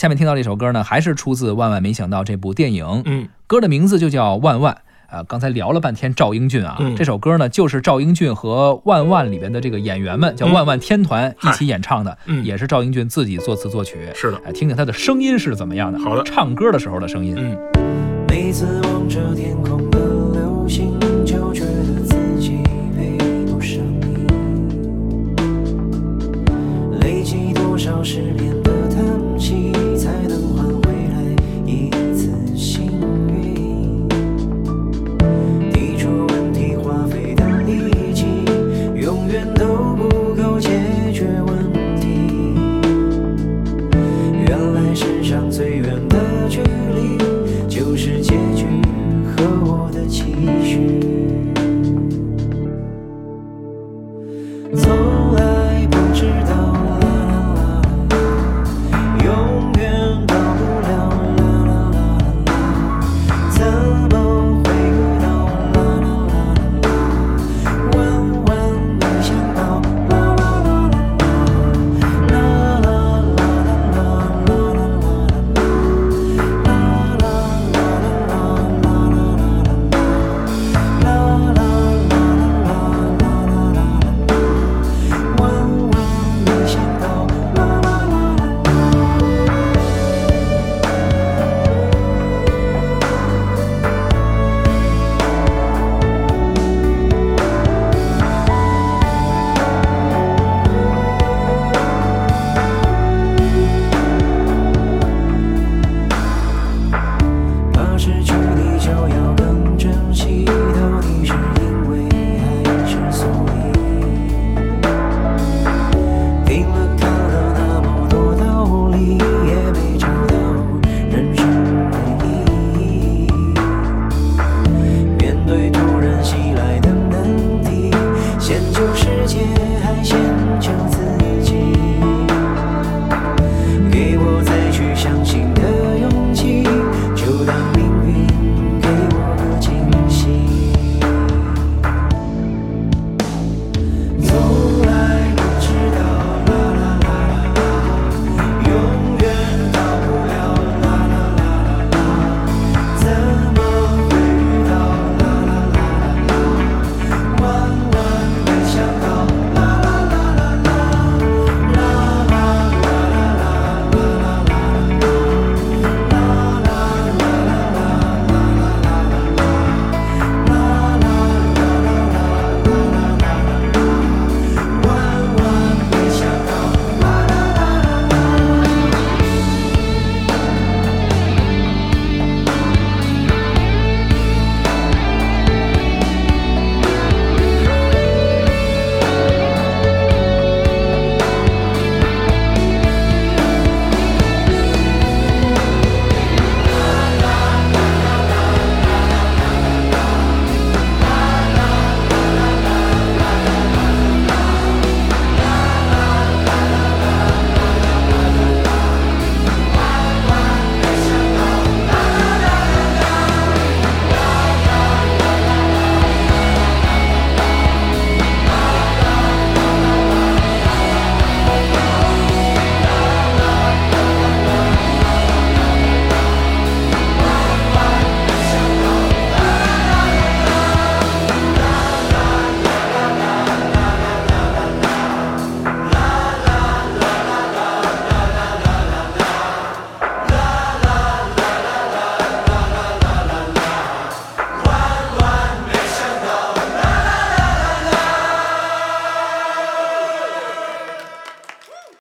下面听到这首歌呢，还是出自《万万没想到》这部电影，嗯，歌的名字就叫《万万》。啊，刚才聊了半天赵英俊啊，嗯这首歌呢就是赵英俊和《万万》里边的这个演员们叫嗯万万天团一起演唱的，嗯也是赵英俊自己作词作曲。是的，哎，听听他的声音是怎么样的？好的唱歌的时候的声音。嗯，每次望着天空的流星，Oh.